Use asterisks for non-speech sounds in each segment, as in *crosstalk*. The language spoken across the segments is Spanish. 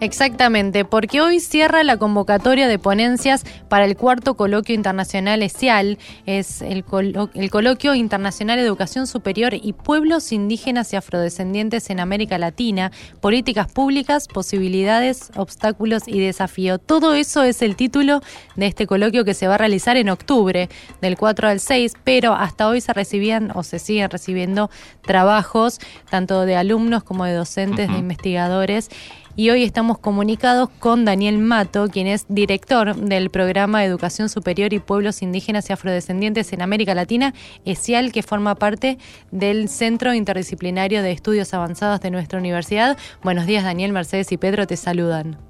Exactamente, porque hoy cierra la convocatoria de ponencias para el cuarto coloquio internacional ESIAL, es el, el coloquio internacional Educación Superior y Pueblos Indígenas y Afrodescendientes en América Latina, políticas públicas, posibilidades, obstáculos y desafío. Todo eso es el título de este coloquio que se va a realizar en octubre, del 4 al 6, pero hasta hoy se recibían o se siguen recibiendo trabajos tanto de alumnos como de docentes, de investigadores y hoy estamos comunicados con Daniel Mato, quien es director del programa de Educación Superior y Pueblos Indígenas y Afrodescendientes en América Latina, ESIAL, que forma parte del Centro Interdisciplinario de Estudios Avanzados de nuestra universidad. Buenos días, Daniel, Mercedes y Pedro, te saludan.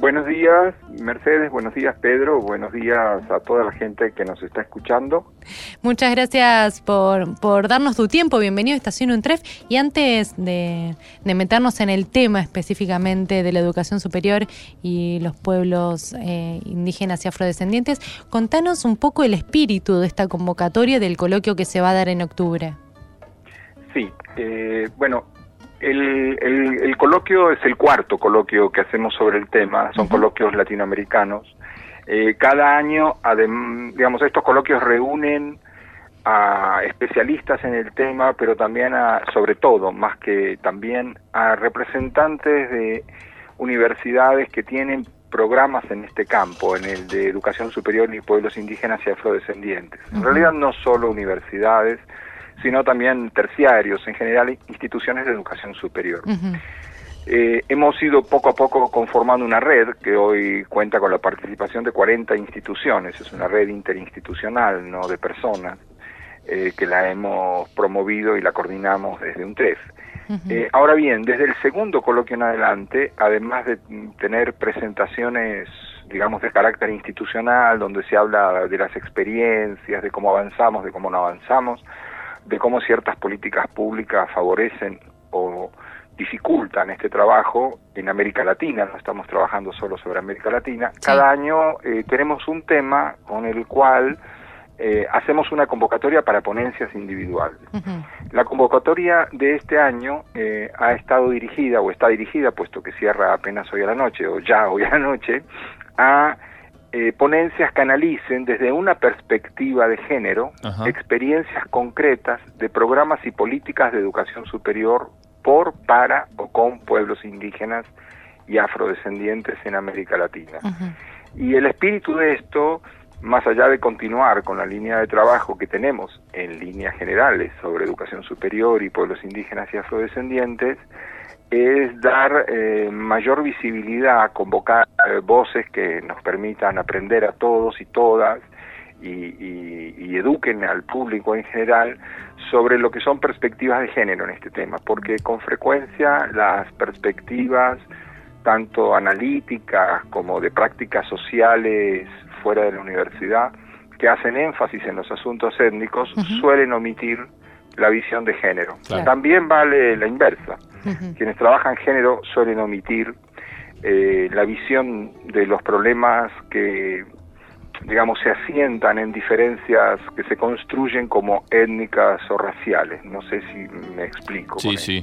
Buenos días, Mercedes, buenos días, Pedro, buenos días a toda la gente que nos está escuchando. Muchas gracias por, por darnos tu tiempo, bienvenido a Estación Untref. Y antes de, meternos en el tema específicamente de la educación superior y los pueblos eh, indígenas y afrodescendientes, contanos un poco el espíritu de esta convocatoria del coloquio que se va a dar en octubre. Sí, eh, bueno, el, el, coloquio es el cuarto coloquio que hacemos sobre el tema, son coloquios latinoamericanos. Eh, cada año, digamos, estos coloquios reúnen a especialistas en el tema, pero también a, sobre todo, más que también a representantes de universidades que tienen programas en este campo, en el de educación superior y pueblos indígenas y afrodescendientes. En realidad no solo universidades, sino también terciarios, en general instituciones de educación superior. Eh, hemos ido poco a poco conformando una red que hoy cuenta con la participación de 40 instituciones, es una red interinstitucional, no de personas, eh, que la hemos promovido y la coordinamos desde un TREF. Eh, ahora bien, desde el segundo coloquio en adelante, además de tener presentaciones, digamos, de carácter institucional, donde se habla de las experiencias, de cómo avanzamos, de cómo no avanzamos, de cómo ciertas políticas públicas favorecen o dificultan este trabajo en América Latina, no estamos trabajando solo sobre América Latina, cada año eh, tenemos un tema con el cual eh, hacemos una convocatoria para ponencias individuales. La convocatoria de este año eh, ha estado dirigida, o está dirigida, puesto que cierra apenas hoy a la noche, o ya hoy a la noche, a eh, ponencias canalicen desde una perspectiva de género experiencias concretas de programas y políticas de educación superior por, para o con pueblos indígenas y afrodescendientes en América Latina. Y el espíritu de esto, más allá de continuar con la línea de trabajo que tenemos en líneas generales sobre educación superior y pueblos indígenas y afrodescendientes, es dar eh, mayor visibilidad, convocar eh, voces que nos permitan aprender a todos y todas y, eduquen al público en general sobre lo que son perspectivas de género en este tema, porque con frecuencia las perspectivas tanto analíticas como de prácticas sociales fuera de la universidad que hacen énfasis en los asuntos étnicos suelen omitir la visión de género. También vale la inversa. Quienes trabajan género suelen omitir eh, la visión de los problemas que, digamos, se asientan en diferencias que se construyen como étnicas o raciales. No sé si me explico. Sí, sí.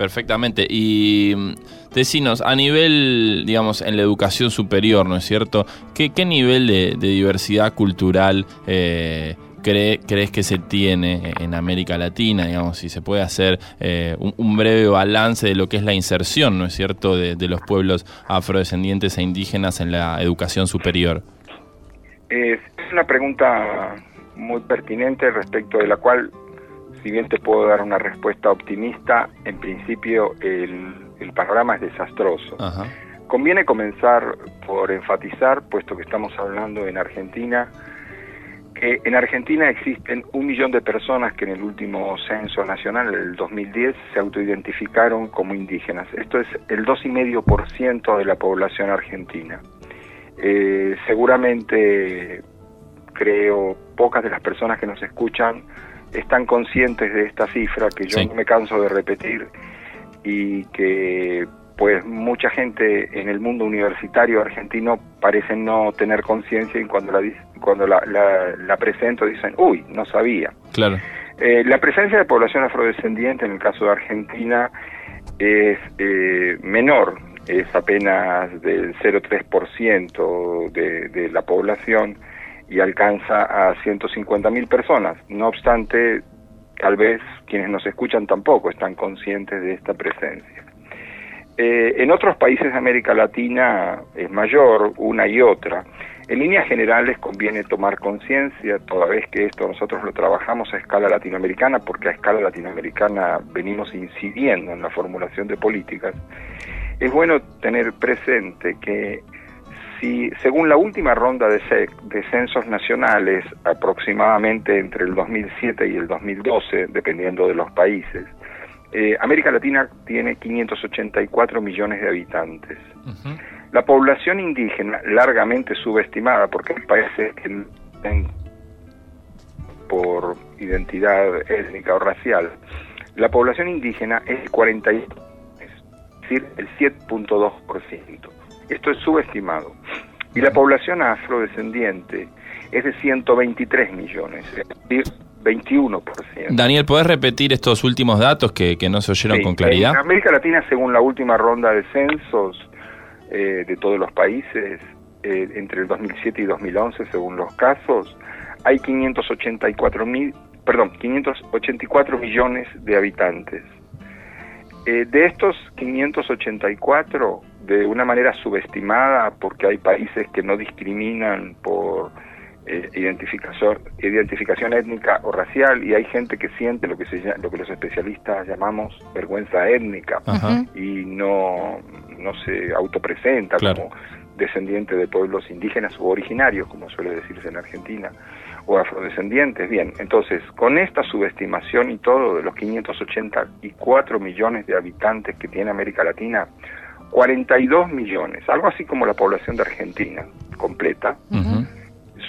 Perfectamente. Y mm, decinos, a nivel, digamos, en la educación superior, ¿no es cierto? ¿Qué, qué nivel de, diversidad cultural eh, crees que se tiene en América Latina, digamos, si se puede hacer eh, un, breve balance de lo que es la inserción, ¿no es cierto?, de, los pueblos afrodescendientes e indígenas en la educación superior. Es una pregunta muy pertinente respecto de la cual, si bien te puedo dar una respuesta optimista, en principio el, el panorama es desastroso. Conviene comenzar por enfatizar, puesto que estamos hablando en Argentina, en Argentina existen un millón de personas que en el último censo nacional, el 2010, se autoidentificaron como indígenas. Esto es el 2,5% de la población argentina. Eh, seguramente, creo, pocas de las personas que nos escuchan están conscientes de esta cifra que yo no me canso de repetir y que pues mucha gente en el mundo universitario argentino parece no tener conciencia y cuando la cuando la, la, presento dicen, uy, no sabía. Claro. Eh, la presencia de población afrodescendiente en el caso de Argentina es eh, menor es apenas del 0,3% de, de la población y alcanza a 150.000 personas. No obstante, tal vez quienes nos escuchan tampoco están conscientes de esta presencia. Eh, en otros países de América Latina es mayor una y otra. En líneas generales conviene tomar conciencia, toda vez que esto nosotros lo trabajamos a escala latinoamericana, porque a escala latinoamericana venimos incidiendo en la formulación de políticas, es bueno tener presente que si, según la última ronda de, censos nacionales, aproximadamente entre el 2007 y el 2012, dependiendo de los países, eh, América Latina tiene 584 millones de habitantes. La población indígena, largamente subestimada, porque hay países que por identidad étnica o racial, la población indígena es 40, es decir, el 7.2%. Esto es subestimado. Y la población afrodescendiente es de 123 millones, es decir, 21%. Daniel, ¿podés repetir estos últimos datos que, no se oyeron con claridad? En América Latina, según la última ronda de censos eh, de todos los países, eh, entre el 2007 y 2011, según los casos, hay 584 mil, perdón, 584 millones de habitantes. Eh, de estos 584, de una manera subestimada, porque hay países que no discriminan por eh, identificación, identificación étnica o racial, y hay gente que siente lo que, se, lo que los especialistas llamamos vergüenza étnica y no, no se autopresenta como descendiente de pueblos indígenas u originarios, como suele decirse en Argentina o afrodescendientes. Bien, entonces, con esta subestimación y todo de los 584 millones de habitantes que tiene América Latina, 42 millones, algo así como la población de Argentina completa,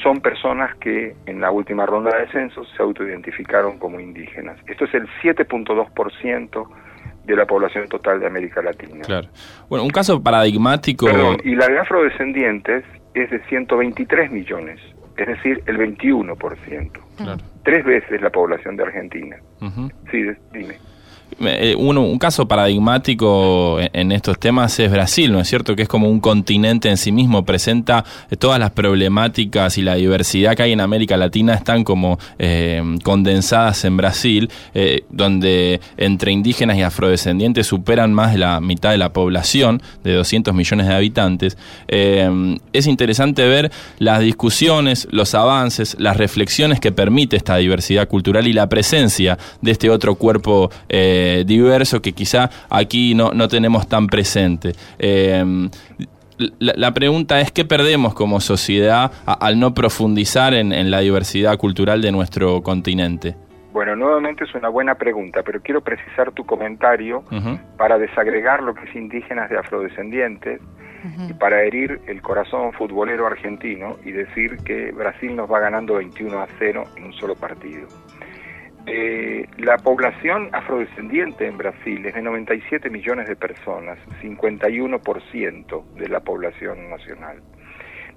son personas que en la última ronda de censos se autoidentificaron como indígenas. Esto es el 7.2% de la población total de América Latina. Claro. Bueno, un caso paradigmático... Perdón, y la de afrodescendientes es de 123 millones es decir, el 21%. Tres veces la población de Argentina. Sí, dime. Eh, un caso paradigmático en estos temas es Brasil, ¿no es cierto? Que es como un continente en sí mismo, presenta eh, todas las problemáticas y la diversidad que hay en América Latina están como eh, condensadas en Brasil, donde entre indígenas y afrodescendientes superan más de la mitad de la población, de 200 millones de habitantes. es interesante ver las discusiones, los avances, las reflexiones que permite esta diversidad cultural y la presencia de este otro cuerpo. Diverso que quizá aquí no, no tenemos tan presente. Eh, la, pregunta es, ¿qué perdemos como sociedad al no profundizar en, la diversidad cultural de nuestro continente? Bueno, nuevamente es una buena pregunta, pero quiero precisar tu comentario para desagregar lo que es indígenas de afrodescendientes y para herir el corazón futbolero argentino y decir que Brasil nos va ganando 21 a 0 en un solo partido. Eh, la población afrodescendiente en Brasil es de 97 millones de personas, 51% de la población nacional.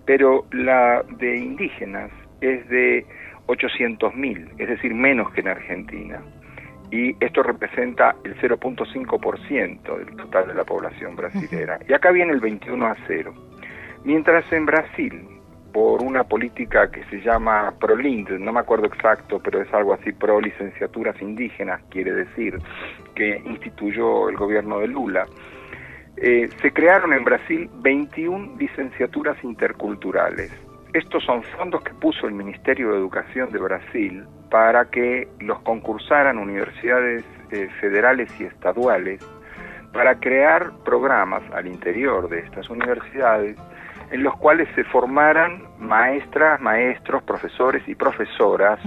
Pero la de indígenas es de 800 mil, es decir, menos que en Argentina. Y esto representa el 0.5% del total de la población brasilera. Y acá viene el 21 a 0. Mientras en Brasil por una política que se llama ProLind, no me acuerdo exacto, pero es algo así, pro licenciaturas indígenas, quiere decir, que instituyó el gobierno de Lula. Eh, se crearon en Brasil 21 licenciaturas interculturales. Estos son fondos que puso el Ministerio de Educación de Brasil para que los concursaran universidades eh, federales y estaduales para crear programas al interior de estas universidades en los cuales se formaran maestras, maestros, profesores y profesoras,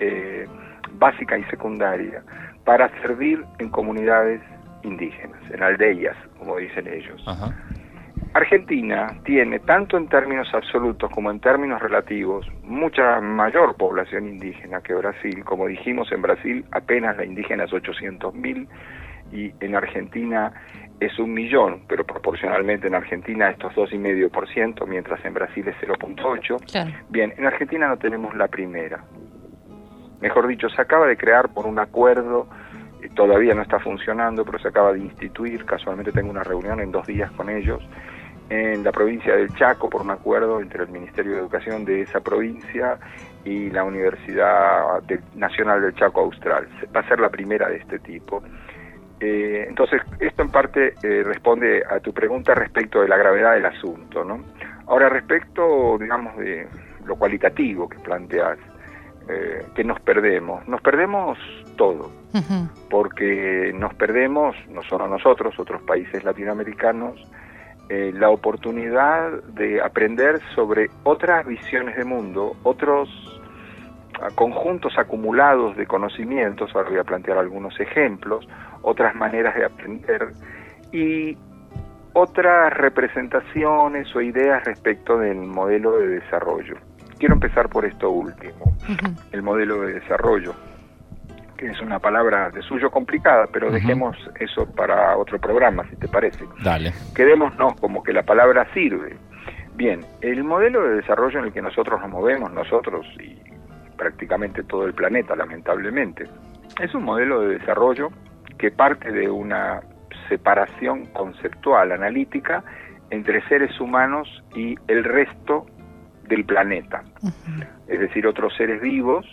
eh, básica y secundaria, para servir en comunidades indígenas, en aldeas, como dicen ellos. Argentina tiene, tanto en términos absolutos como en términos relativos, mucha mayor población indígena que Brasil. Como dijimos, en Brasil apenas la indígena es 800.000 y en Argentina es un millón, pero proporcionalmente en Argentina estos dos y medio por ciento, mientras en Brasil es 0.8. Bien, en Argentina no tenemos la primera. Mejor dicho, se acaba de crear por un acuerdo todavía no está funcionando, pero se acaba de instituir, casualmente tengo una reunión en dos días con ellos, en la provincia del Chaco por un acuerdo entre el Ministerio de Educación de esa provincia y la Universidad Nacional del Chaco Austral. Va a ser la primera de este tipo. Eh, entonces, esto en parte eh, responde a tu pregunta respecto de la gravedad del asunto. ¿no? Ahora, respecto, digamos, de lo cualitativo que planteas, eh, que nos perdemos. Nos perdemos todo, porque nos perdemos, no solo nosotros, otros países latinoamericanos, eh, la oportunidad de aprender sobre otras visiones de mundo, otros ah, conjuntos acumulados de conocimientos, ahora voy a plantear algunos ejemplos, otras maneras de aprender y otras representaciones o ideas respecto del modelo de desarrollo. Quiero empezar por esto último, el modelo de desarrollo que es una palabra de suyo complicada, pero dejemos eso para otro programa, si te parece. Dale. Quedémonos como que la palabra sirve. Bien, el modelo de desarrollo en el que nosotros nos movemos, nosotros y prácticamente todo el planeta, lamentablemente, es un modelo de desarrollo que parte de una separación conceptual, analítica, entre seres humanos y el resto del planeta. Es decir, otros seres vivos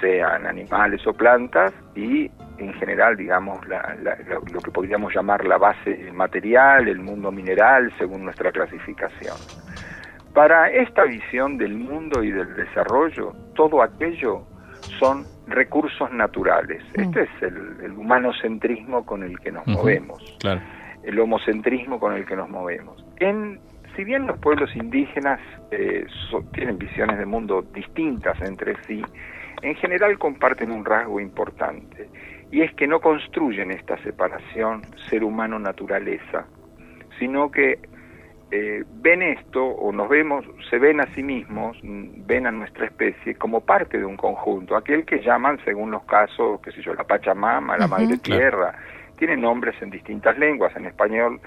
sean animales o plantas y en general, digamos, lo que podríamos llamar la base material, el mundo mineral, según nuestra clasificación. Para esta visión del mundo y del desarrollo, todo aquello son recursos naturales. Mm. Este es el, humanocentrismo con el que nos movemos, el homocentrismo con el que nos movemos. En, si bien los pueblos indígenas eh, tienen visiones de mundo distintas entre sí, en general comparten un rasgo importante, y es que no construyen esta separación ser humano-naturaleza, sino que eh, ven esto o nos vemos, se ven a sí mismos, ven a nuestra especie como parte de un conjunto, aquel que llaman, según los casos, qué sé yo, la Pachamama, la Madre Tierra, tienen nombres en distintas lenguas, en español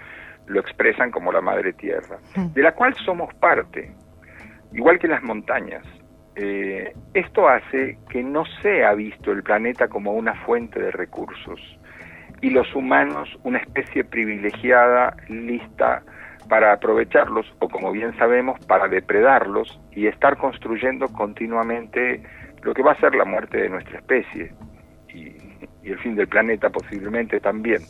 lo expresan como la Madre Tierra, de la cual somos parte, igual que las montañas. Eh, esto hace que no sea visto el planeta como una fuente de recursos y los humanos una especie privilegiada, lista para aprovecharlos o como bien sabemos para depredarlos y estar construyendo continuamente lo que va a ser la muerte de nuestra especie y el fin del planeta posiblemente también.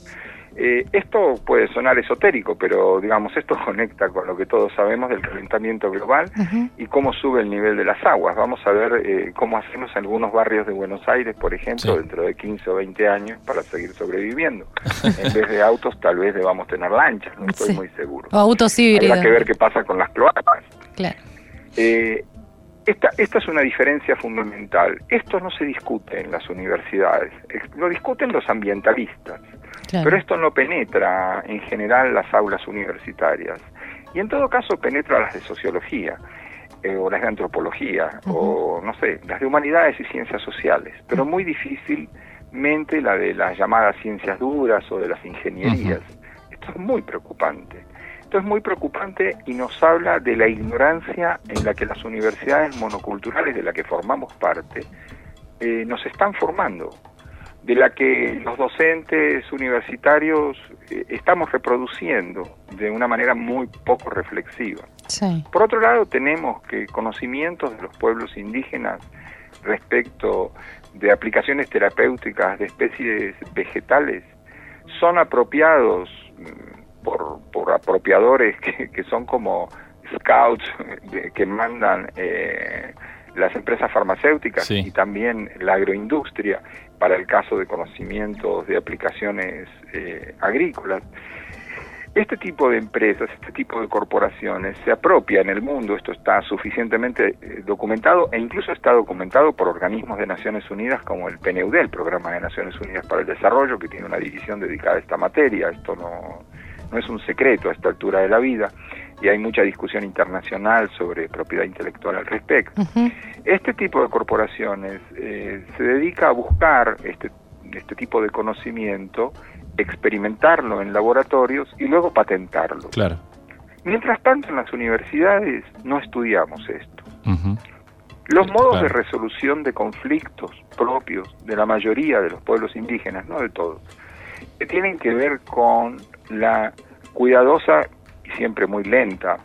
Eh, esto puede sonar esotérico, pero digamos, esto *laughs* conecta con lo que todos sabemos del calentamiento global y cómo sube el nivel de las aguas. Vamos a ver eh, cómo hacemos en algunos barrios de Buenos Aires, por ejemplo, dentro de 15 o 20 años para seguir sobreviviendo. *laughs* en vez de autos, tal vez debamos tener lanchas, no estoy muy seguro. O autos híbridos. Habrá que ver qué pasa con las cloacas. Claro. Eh, esta, esta es una diferencia fundamental. Esto no se discute en las universidades, lo discuten los ambientalistas. Pero esto no penetra en general las aulas universitarias. Y en todo caso penetra las de sociología, eh, o las de antropología, o no sé, las de humanidades y ciencias sociales, pero muy difícilmente la de las llamadas ciencias duras o de las ingenierías. Esto es muy preocupante. Esto es muy preocupante y nos habla de la ignorancia en la que las universidades monoculturales de la que formamos parte eh, nos están formando de la que los docentes universitarios eh, estamos reproduciendo de una manera muy poco reflexiva. Por otro lado, tenemos que conocimientos de los pueblos indígenas respecto de aplicaciones terapéuticas de especies vegetales son apropiados mm, por, por apropiadores que, son como scouts que mandan eh, las empresas farmacéuticas y también la agroindustria para el caso de conocimientos de aplicaciones eh, agrícolas. Este tipo de empresas, este tipo de corporaciones se apropia en el mundo, esto está suficientemente eh, documentado e incluso está documentado por organismos de Naciones Unidas como el PNUD, el Programa de Naciones Unidas para el Desarrollo, que tiene una división dedicada a esta materia, esto no, no es un secreto a esta altura de la vida y hay mucha discusión internacional sobre propiedad intelectual al respecto. Este tipo de corporaciones eh, se dedica a buscar este, este tipo de conocimiento, experimentarlo en laboratorios y luego patentarlo. Claro. Mientras tanto, en las universidades no estudiamos esto. Los modos de resolución de conflictos propios de la mayoría de los pueblos indígenas, no de todos, que tienen que ver con la cuidadosa y siempre muy lenta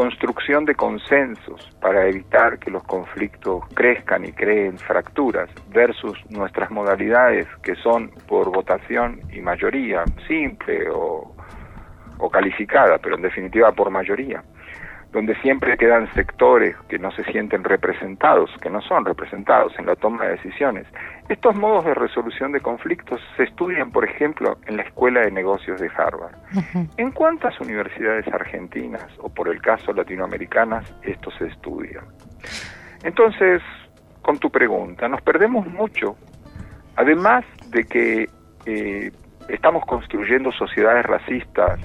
construcción de consensos para evitar que los conflictos crezcan y creen fracturas versus nuestras modalidades que son por votación y mayoría, simple o, calificada, pero en definitiva por mayoría donde siempre quedan sectores que no se sienten representados, que no son representados en la toma de decisiones. Estos modos de resolución de conflictos se estudian, por ejemplo, en la Escuela de Negocios de Harvard. ¿En cuántas universidades argentinas o por el caso latinoamericanas esto se estudia? Entonces, con tu pregunta, nos perdemos mucho, además de que eh, estamos construyendo sociedades racistas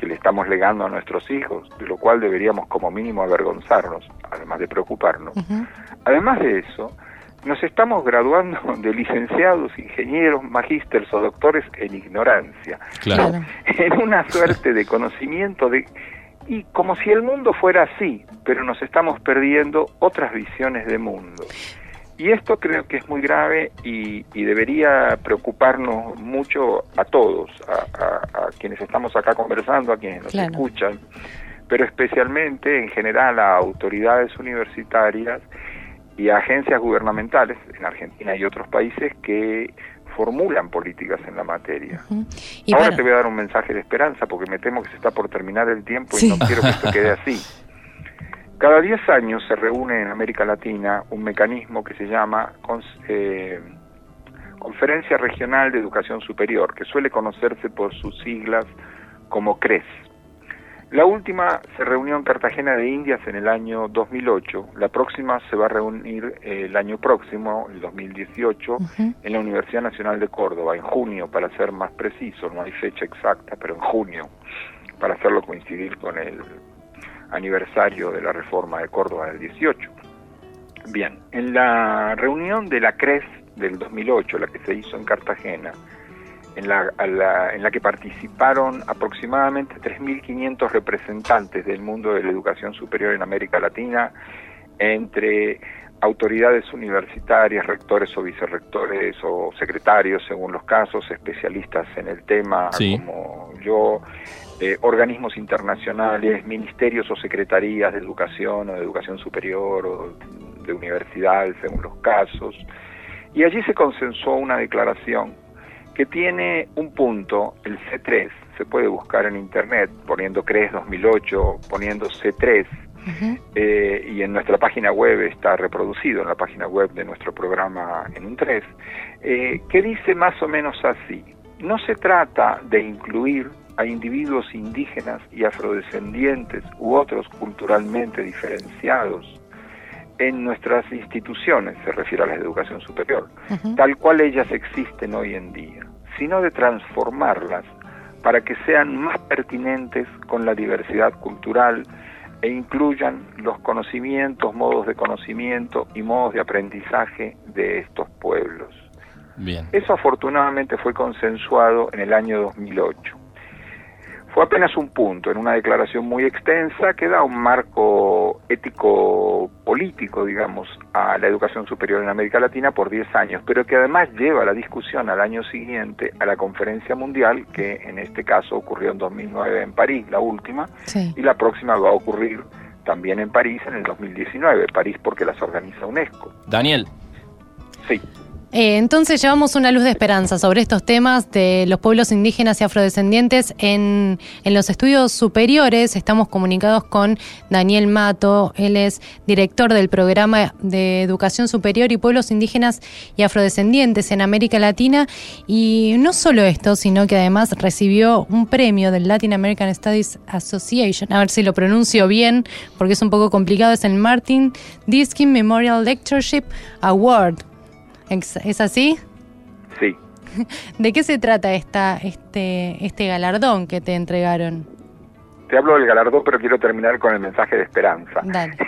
que le estamos legando a nuestros hijos, de lo cual deberíamos como mínimo avergonzarnos, además de preocuparnos. Además de eso, nos estamos graduando *laughs* de licenciados, ingenieros, magísteres o doctores en ignorancia, claro. *laughs* en una suerte de conocimiento de y como si el mundo fuera así, pero nos estamos perdiendo otras visiones de mundo. Y esto creo que es muy grave y, debería preocuparnos mucho a todos, a, quienes estamos acá conversando, a quienes nos escuchan, pero especialmente en general a autoridades universitarias y a agencias gubernamentales en Argentina y otros países que formulan políticas en la materia. Ahora te voy a dar un mensaje de esperanza porque me temo que se está por terminar el tiempo y no quiero que esto quede *laughs* así. Cada 10 años se reúne en América Latina un mecanismo que se llama eh, Conferencia Regional de Educación Superior, que suele conocerse por sus siglas como CRES. La última se reunió en Cartagena de Indias en el año 2008. La próxima se va a reunir eh, el año próximo, el 2018, en la Universidad Nacional de Córdoba, en junio, para ser más preciso. No hay fecha exacta, pero en junio, para hacerlo coincidir con el aniversario de la reforma de Córdoba del 18. Bien, en la reunión de la CRES del 2008, la que se hizo en Cartagena, en la, en la que participaron aproximadamente 3.500 representantes del mundo de la educación superior en América Latina, entre autoridades universitarias, rectores o vicerrectores o secretarios, según los casos, especialistas en el tema, como yo, eh, organismos internacionales, ministerios o secretarías de educación o de educación superior o de universidades, según los casos. Y allí se consensuó una declaración que tiene un punto, el C3, se puede buscar en internet poniendo CRES 2008, poniendo C3, eh, y en nuestra página web está reproducido, en la página web de nuestro programa en un 3, eh, que dice más o menos así, no se trata de incluir a individuos indígenas y afrodescendientes u otros culturalmente diferenciados en nuestras instituciones, se refiere a la educación superior, tal cual ellas existen hoy en día, sino de transformarlas para que sean más pertinentes con la diversidad cultural e incluyan los conocimientos, modos de conocimiento y modos de aprendizaje de estos pueblos. Bien. Eso afortunadamente fue consensuado en el año 2008. Fue apenas un punto en una declaración muy extensa que da un marco ético político, digamos, a la educación superior en América Latina por 10 años, pero que además lleva la discusión al año siguiente a la conferencia mundial, que en este caso ocurrió en 2009 en París, la última, y la próxima va a ocurrir también en París en el 2019, París porque las organiza UNESCO. Daniel. Sí. Eh, entonces llevamos una luz de esperanza sobre estos temas de los pueblos indígenas y afrodescendientes en, en, los estudios superiores. Estamos comunicados con Daniel Mato, él es director del programa de educación superior y pueblos indígenas y afrodescendientes en América Latina. Y no solo esto, sino que además recibió un premio del Latin American Studies Association, a ver si lo pronuncio bien, porque es un poco complicado, es el Martin Diskin Memorial Lectureship Award ¿Es así? Sí. *laughs* ¿De qué se trata esta, este, este galardón que te entregaron? Te hablo del galardón, pero quiero terminar con el mensaje de esperanza.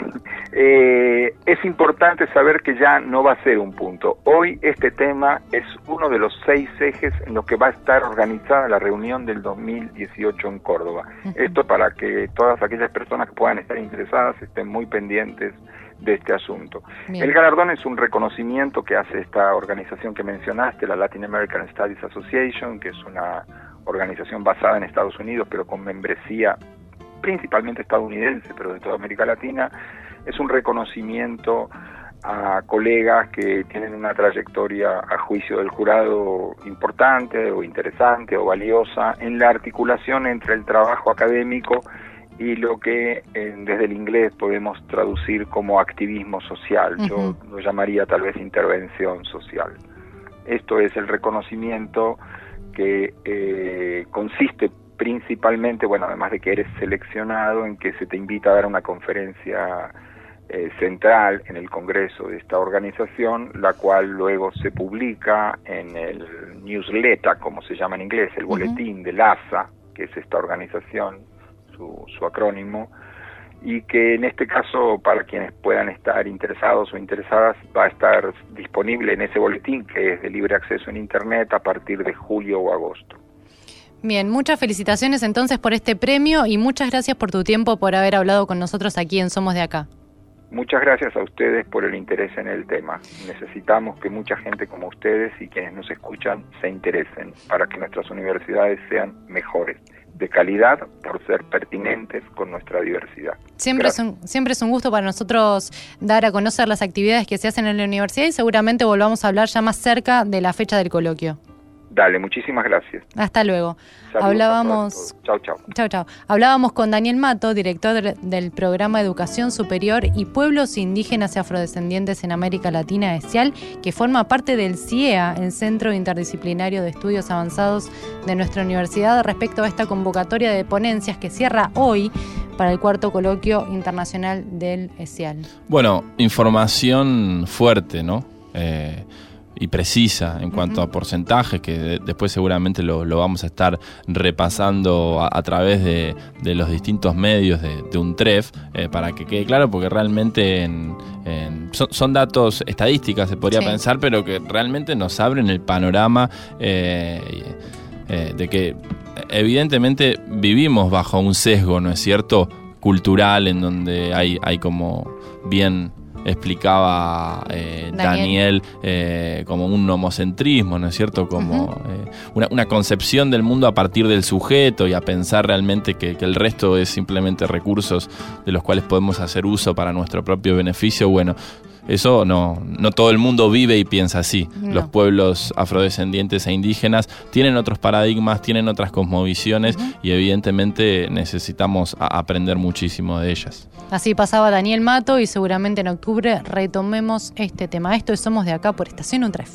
*laughs* eh, es importante saber que ya no va a ser un punto. Hoy este tema es uno de los seis ejes en los que va a estar organizada la reunión del 2018 en Córdoba. Esto para que todas aquellas personas que puedan estar interesadas estén muy pendientes de este asunto. El galardón es un reconocimiento que hace esta organización que mencionaste, la Latin American Studies Association, que es una organización basada en Estados Unidos, pero con membresía principalmente estadounidense, pero de toda América Latina, es un reconocimiento a colegas que tienen una trayectoria a juicio del jurado importante o interesante o valiosa en la articulación entre el trabajo académico y lo que desde el inglés podemos traducir como activismo social. Yo lo llamaría tal vez intervención social. Esto es el reconocimiento que eh, consiste principalmente, bueno, además de que eres seleccionado, en que se te invita a dar una conferencia eh, central en el Congreso de esta organización, la cual luego se publica en el newsletter, como se llama en inglés, el boletín de la ASA, que es esta organización, su, su acrónimo, y que en este caso, para quienes puedan estar interesados o interesadas, va a estar disponible en ese boletín, que es de libre acceso en Internet, a partir de julio o agosto. Bien, muchas felicitaciones entonces por este premio y muchas gracias por tu tiempo, por haber hablado con nosotros aquí en Somos de Acá. Muchas gracias a ustedes por el interés en el tema. Necesitamos que mucha gente como ustedes y quienes nos escuchan se interesen para que nuestras universidades sean mejores, de calidad, por ser pertinentes con nuestra diversidad. Siempre es, un, siempre es un gusto para nosotros dar a conocer las actividades que se hacen en la universidad y seguramente volvamos a hablar ya más cerca de la fecha del coloquio. Dale, muchísimas gracias. Hasta luego. Hablábamos. Chau, chau. Chau, chau. Hablábamos con Daniel Mato, director del programa Educación Superior y Pueblos Indígenas y Afrodescendientes en América Latina, ESIAL, que forma parte del CIEA, el Centro Interdisciplinario de Estudios Avanzados de nuestra universidad, respecto a esta convocatoria de ponencias que cierra hoy para el cuarto coloquio internacional del ESIAL. Bueno, información fuerte, ¿no? Eh, y precisa en cuanto a porcentajes, que después seguramente lo, vamos a estar repasando a, través de, los distintos medios de, un TREF, eh, para que quede claro, porque realmente son, datos estadísticas, se podría pensar, pero que realmente nos abren el panorama eh, eh, de que evidentemente vivimos bajo un sesgo, ¿no es cierto?, cultural, en donde hay, hay como bien explicaba eh, Daniel, eh, como un homocentrismo, ¿no es cierto? Como eh, una, concepción del mundo a partir del sujeto y a pensar realmente que, el resto es simplemente recursos de los cuales podemos hacer uso para nuestro propio beneficio. Bueno, eso no, no todo el mundo vive y piensa así. Los pueblos afrodescendientes e indígenas tienen otros paradigmas, tienen otras cosmovisiones y evidentemente necesitamos aprender muchísimo de ellas. Así pasaba Daniel Mato y seguramente en octubre retomemos este tema. Esto es Somos de Acá por Estación Utref.